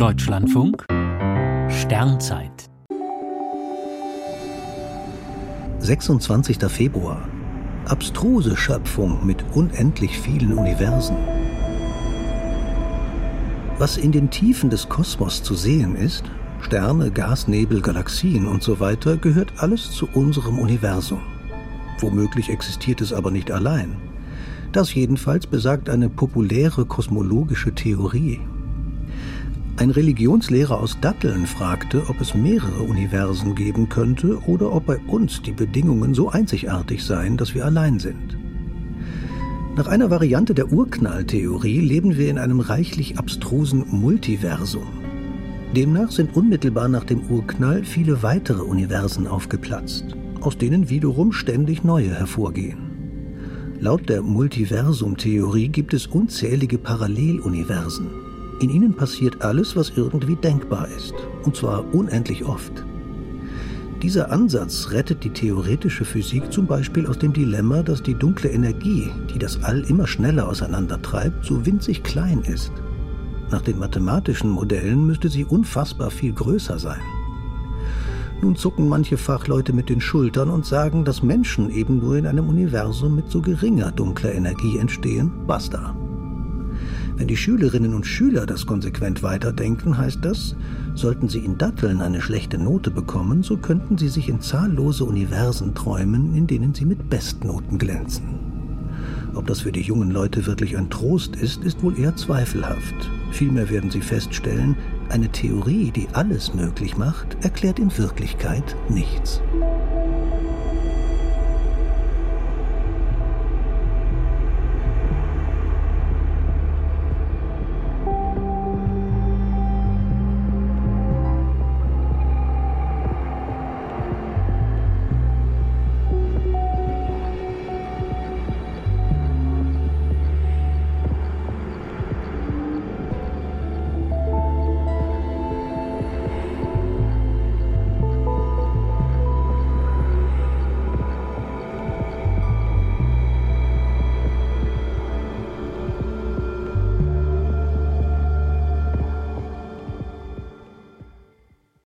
Deutschlandfunk Sternzeit 26. Februar Abstruse Schöpfung mit unendlich vielen Universen. Was in den Tiefen des Kosmos zu sehen ist, Sterne, Gasnebel, Galaxien und so weiter, gehört alles zu unserem Universum. Womöglich existiert es aber nicht allein. Das jedenfalls besagt eine populäre kosmologische Theorie. Ein Religionslehrer aus Datteln fragte, ob es mehrere Universen geben könnte oder ob bei uns die Bedingungen so einzigartig seien, dass wir allein sind. Nach einer Variante der Urknalltheorie leben wir in einem reichlich abstrusen Multiversum. Demnach sind unmittelbar nach dem Urknall viele weitere Universen aufgeplatzt, aus denen wiederum ständig neue hervorgehen. Laut der Multiversum-Theorie gibt es unzählige Paralleluniversen. In ihnen passiert alles, was irgendwie denkbar ist, und zwar unendlich oft. Dieser Ansatz rettet die theoretische Physik zum Beispiel aus dem Dilemma, dass die dunkle Energie, die das All immer schneller auseinandertreibt, so winzig klein ist. Nach den mathematischen Modellen müsste sie unfassbar viel größer sein. Nun zucken manche Fachleute mit den Schultern und sagen, dass Menschen eben nur in einem Universum mit so geringer dunkler Energie entstehen. Basta. Wenn die Schülerinnen und Schüler das konsequent weiterdenken, heißt das, sollten sie in Datteln eine schlechte Note bekommen, so könnten sie sich in zahllose Universen träumen, in denen sie mit Bestnoten glänzen. Ob das für die jungen Leute wirklich ein Trost ist, ist wohl eher zweifelhaft. Vielmehr werden sie feststellen, eine Theorie, die alles möglich macht, erklärt in Wirklichkeit nichts.